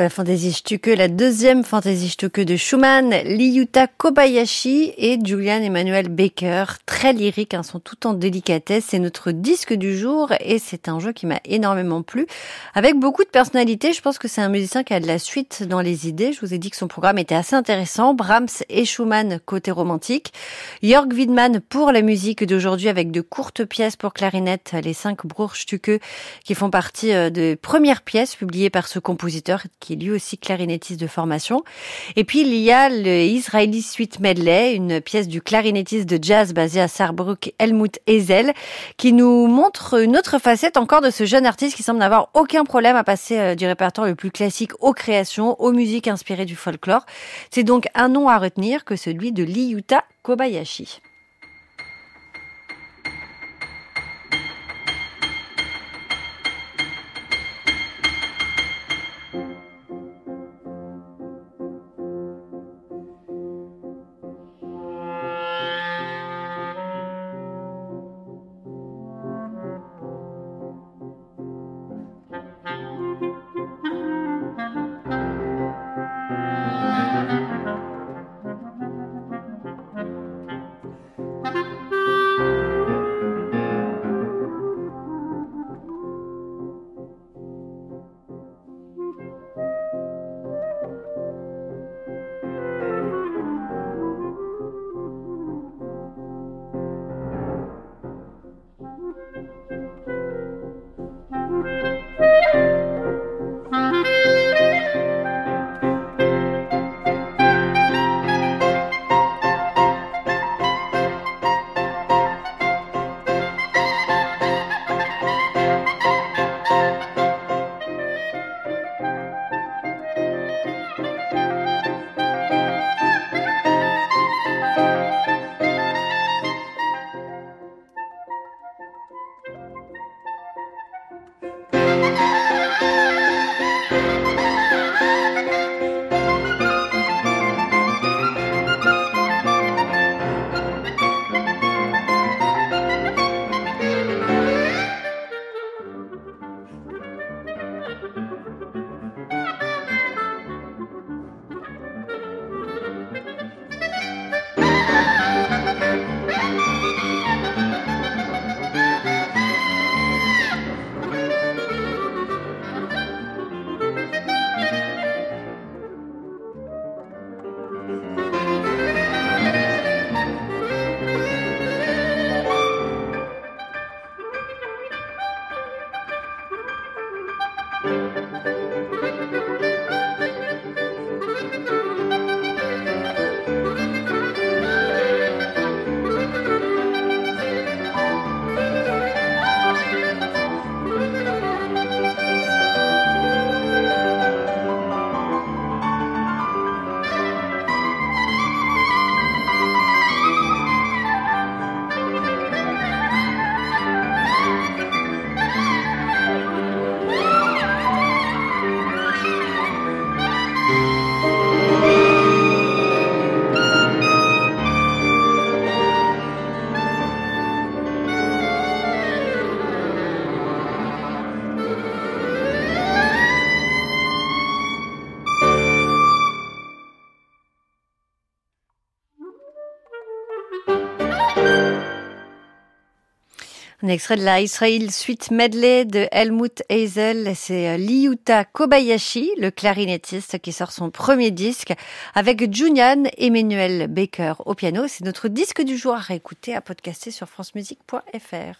La Fantaisie Stücke, la deuxième Fantaisie Stücke de Schumann, Liyuta Kobayashi et Julian Emmanuel Baker. Très lyriques, hein, sont tout en délicatesse. C'est notre disque du jour et c'est un jeu qui m'a énormément plu. Avec beaucoup de personnalité, je pense que c'est un musicien qui a de la suite dans les idées. Je vous ai dit que son programme était assez intéressant. Brahms et Schumann côté romantique. Jörg Widmann pour la musique d'aujourd'hui avec de courtes pièces pour clarinette, les cinq Bruchstücke qui font partie euh, des premières pièces publiées par ce compositeur est lui aussi clarinettiste de formation. Et puis il y a le Israeli Suite Medley, une pièce du clarinettiste de jazz basé à Saarbrück, Helmut Ezel, qui nous montre une autre facette encore de ce jeune artiste qui semble n'avoir aucun problème à passer euh, du répertoire le plus classique aux créations, aux musiques inspirées du folklore. C'est donc un nom à retenir que celui de Liyuta Kobayashi. Un extrait de la Israel Suite Medley de Helmut Hazel. C'est euh, Liyuta Kobayashi, le clarinettiste, qui sort son premier disque avec Junian Emmanuel Baker au piano. C'est notre disque du jour à réécouter, à podcaster sur francemusique.fr.